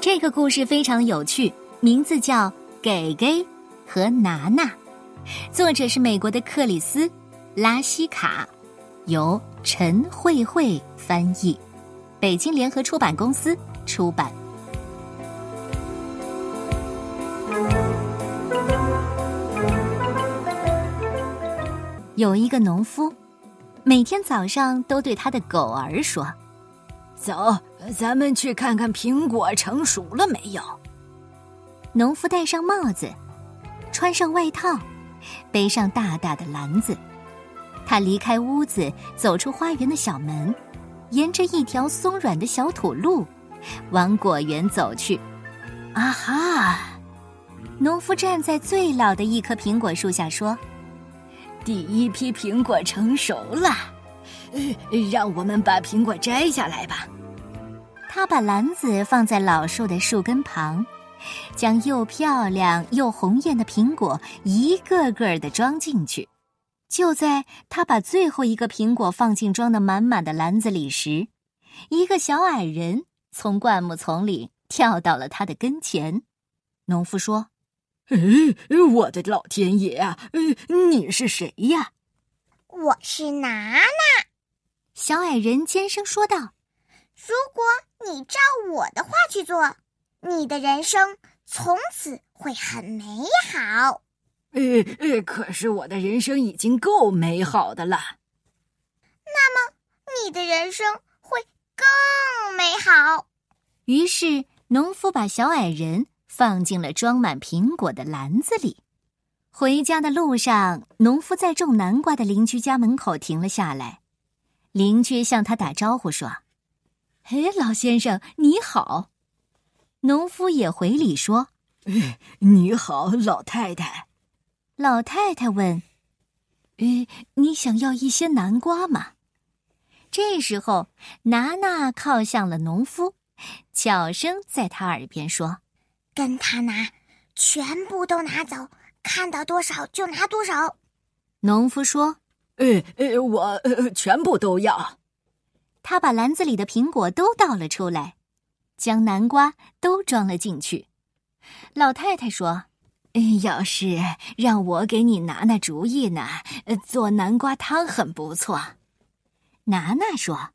这个故事非常有趣，名字叫《给给和拿拿》，作者是美国的克里斯·拉西卡，由陈慧慧翻译，北京联合出版公司出版。有一个农夫，每天早上都对他的狗儿说。走，咱们去看看苹果成熟了没有。农夫戴上帽子，穿上外套，背上大大的篮子，他离开屋子，走出花园的小门，沿着一条松软的小土路，往果园走去。啊哈！农夫站在最老的一棵苹果树下说：“第一批苹果成熟了。”让我们把苹果摘下来吧。他把篮子放在老树的树根旁，将又漂亮又红艳的苹果一个个的装进去。就在他把最后一个苹果放进装的满满的篮子里时，一个小矮人从灌木丛里跳到了他的跟前。农夫说：“哎我的老天爷啊！你是谁呀？”“我是拿拿。”小矮人尖声说道：“如果你照我的话去做，你的人生从此会很美好。”“呃呃，可是我的人生已经够美好的了。”“那么你的人生会更美好。”于是，农夫把小矮人放进了装满苹果的篮子里。回家的路上，农夫在种南瓜的邻居家门口停了下来。邻居向他打招呼说：“嘿，老先生，你好。”农夫也回礼说：“你好，老太太。”老太太问：“诶，你想要一些南瓜吗？”这时候，娜娜靠向了农夫，悄声在他耳边说：“跟他拿，全部都拿走，看到多少就拿多少。”农夫说。呃呃，我呃全部都要。他把篮子里的苹果都倒了出来，将南瓜都装了进去。老太太说：“要是让我给你拿拿主意呢，做南瓜汤很不错。”拿拿说：“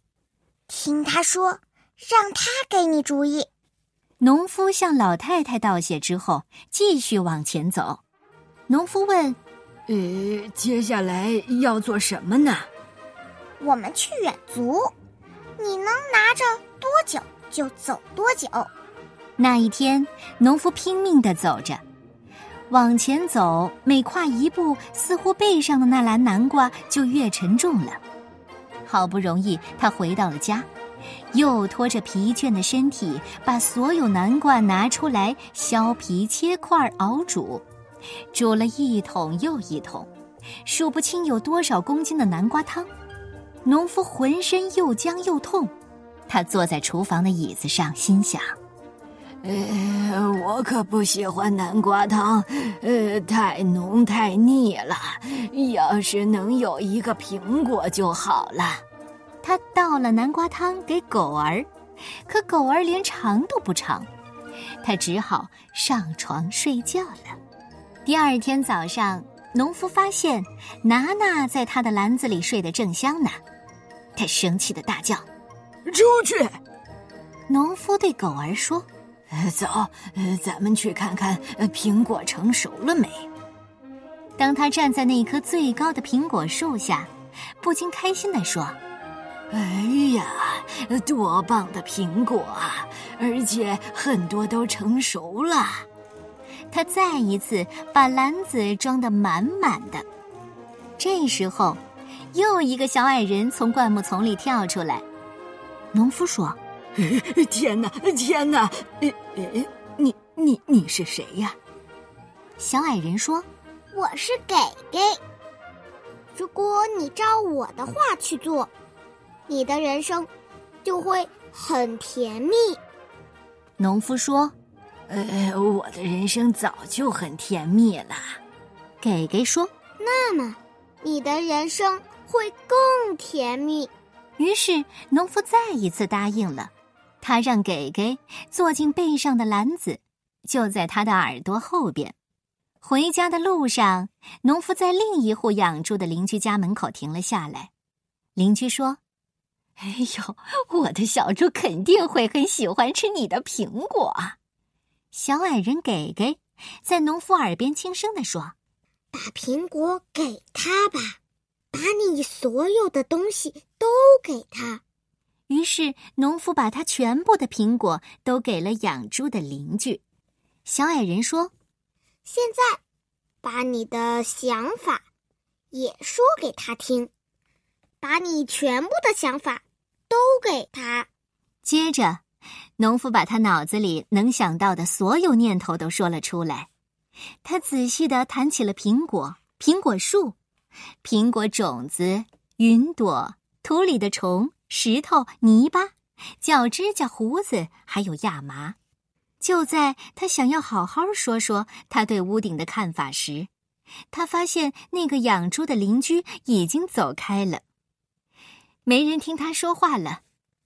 听他说，让他给你主意。”农夫向老太太道谢之后，继续往前走。农夫问。呃，接下来要做什么呢？我们去远足，你能拿着多久就走多久。那一天，农夫拼命的走着，往前走，每跨一步，似乎背上的那篮南瓜就越沉重了。好不容易，他回到了家，又拖着疲倦的身体，把所有南瓜拿出来削皮、切块、熬煮。煮了一桶又一桶，数不清有多少公斤的南瓜汤。农夫浑身又僵又痛，他坐在厨房的椅子上，心想：“呃，我可不喜欢南瓜汤，呃，太浓太腻了。要是能有一个苹果就好了。”他倒了南瓜汤给狗儿，可狗儿连尝都不尝，他只好上床睡觉了。第二天早上，农夫发现娜娜在他的篮子里睡得正香呢，他生气的大叫：“出去！”农夫对狗儿说：“走，咱们去看看苹果成熟了没。”当他站在那棵最高的苹果树下，不禁开心地说：“哎呀，多棒的苹果啊！而且很多都成熟了。”他再一次把篮子装得满满的。这时候，又一个小矮人从灌木丛里跳出来。农夫说：“天哪，天哪！你你你是谁呀？”小矮人说：“我是给给。如果你照我的话去做，你的人生就会很甜蜜。”农夫说。呃，我的人生早就很甜蜜了，给给说。那么，你的人生会更甜蜜。于是，农夫再一次答应了。他让给给坐进背上的篮子，就在他的耳朵后边。回家的路上，农夫在另一户养猪的邻居家门口停了下来。邻居说：“哎呦，我的小猪肯定会很喜欢吃你的苹果。”小矮人给给在农夫耳边轻声地说：“把苹果给他吧，把你所有的东西都给他。”于是，农夫把他全部的苹果都给了养猪的邻居。小矮人说。现在，把你的想法也说给他听，把你全部的想法都给他。接着，农夫把他脑子里能想到的所有念头都说了出来。他仔细的谈起了苹果、苹果树、苹果种子、云朵、土里的虫、石头、泥巴、脚指甲、胡子，还有亚麻。就在他想要好好说说他对屋顶的看法时，他发现那个养猪的邻居已经走开了。没人听他说话了，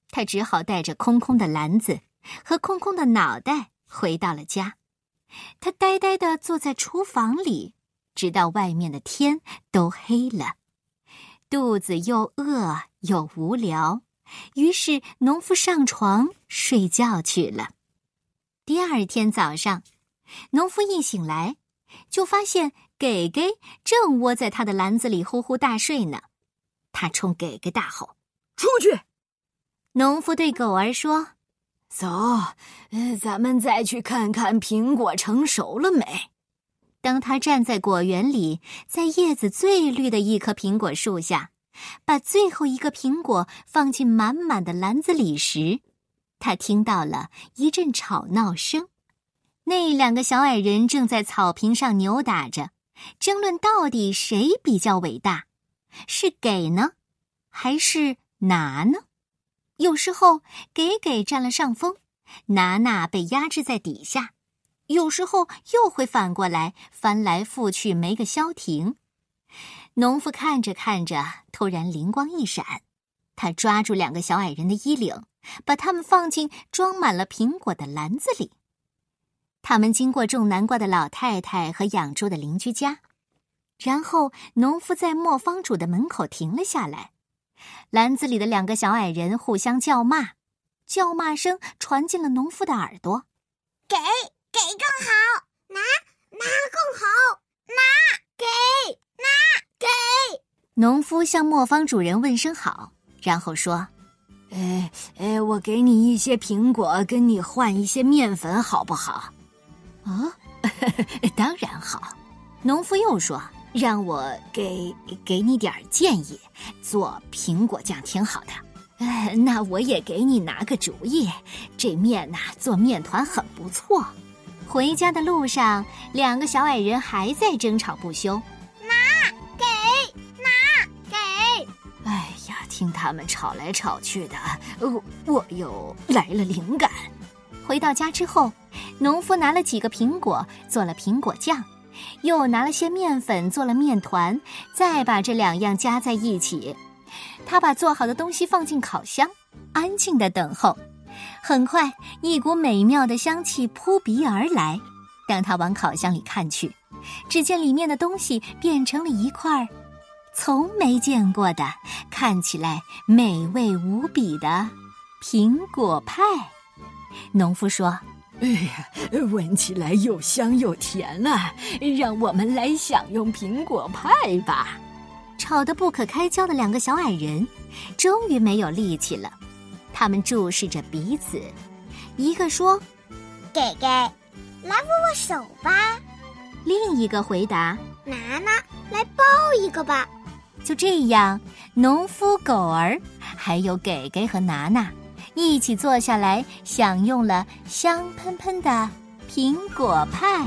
他只好带着空空的篮子和空空的脑袋回到了家。他呆呆地坐在厨房里，直到外面的天都黑了，肚子又饿又无聊，于是农夫上床睡觉去了。第二天早上，农夫一醒来，就发现给给正窝在他的篮子里呼呼大睡呢。他冲给给大吼：“出去！”农夫对狗儿说：“走，咱们再去看看苹果成熟了没。”当他站在果园里，在叶子最绿的一棵苹果树下，把最后一个苹果放进满满的篮子里时，他听到了一阵吵闹声，那两个小矮人正在草坪上扭打着，争论到底谁比较伟大，是给呢，还是拿呢？有时候给给占了上风，拿拿被压制在底下；有时候又会反过来，翻来覆去没个消停。农夫看着看着，突然灵光一闪，他抓住两个小矮人的衣领。把它们放进装满了苹果的篮子里。他们经过种南瓜的老太太和养猪的邻居家，然后农夫在磨坊主的门口停了下来。篮子里的两个小矮人互相叫骂，叫骂声传进了农夫的耳朵。给给更好，拿拿更好，拿给拿给。农夫向磨坊主人问声好，然后说。哎哎，我给你一些苹果，跟你换一些面粉，好不好？啊，当然好。农夫又说：“让我给给你点建议，做苹果酱挺好的。”呃，那我也给你拿个主意，这面呐，做面团很不错。回家的路上，两个小矮人还在争吵不休。拿给拿给！哎呀听他们吵来吵去的，我我又来了灵感。回到家之后，农夫拿了几个苹果做了苹果酱，又拿了些面粉做了面团，再把这两样加在一起。他把做好的东西放进烤箱，安静的等候。很快，一股美妙的香气扑鼻而来。当他往烤箱里看去，只见里面的东西变成了一块。从没见过的，看起来美味无比的苹果派。农夫说：“哎呀，闻起来又香又甜啊！让我们来享用苹果派吧。”吵得不可开交的两个小矮人，终于没有力气了。他们注视着彼此，一个说：“给给，来握握手吧。”另一个回答：“拿拿，来抱一个吧。”就这样，农夫、狗儿，还有给给和拿拿，一起坐下来，享用了香喷喷的苹果派。